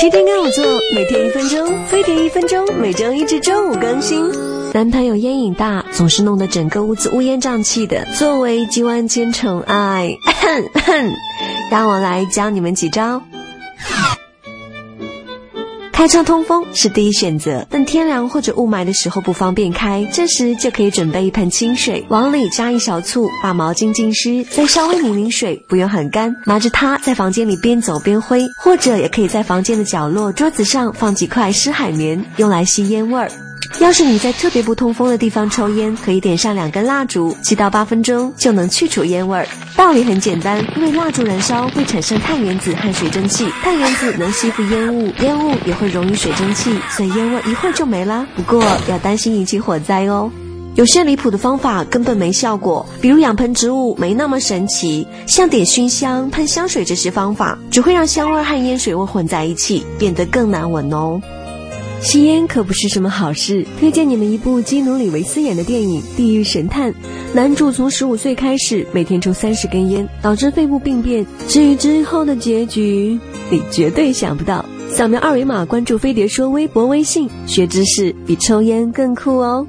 天天跟我做，每天一分钟，飞碟一分钟，每周一至周五更新。男朋友烟瘾大，总是弄得整个屋子乌烟瘴气的。作为集万千宠爱，让我来教你们几招。开窗通风是第一选择，但天凉或者雾霾的时候不方便开，这时就可以准备一盆清水，往里加一小醋，把毛巾浸湿，再稍微拧拧水，不用很干，拿着它在房间里边走边挥，或者也可以在房间的角落桌子上放几块湿海绵，用来吸烟味儿。要是你在特别不通风的地方抽烟，可以点上两根蜡烛，七到八分钟就能去除烟味儿。道理很简单，因为蜡烛燃烧会产生碳原子和水蒸气，碳原子能吸附烟雾，烟雾也会溶于水蒸气，所以烟味一会儿就没啦。不过要担心引起火灾哦。有些离谱的方法根本没效果，比如养盆植物没那么神奇，像点熏香、喷香水这些方法，只会让香味和烟水味混在一起，变得更难闻哦。吸烟可不是什么好事，推荐你们一部基努里维斯演的电影《地狱神探》。男主从十五岁开始，每天抽三十根烟，导致肺部病变。至于之后的结局，你绝对想不到。扫描二维码关注飞碟说微博微信，学知识比抽烟更酷哦。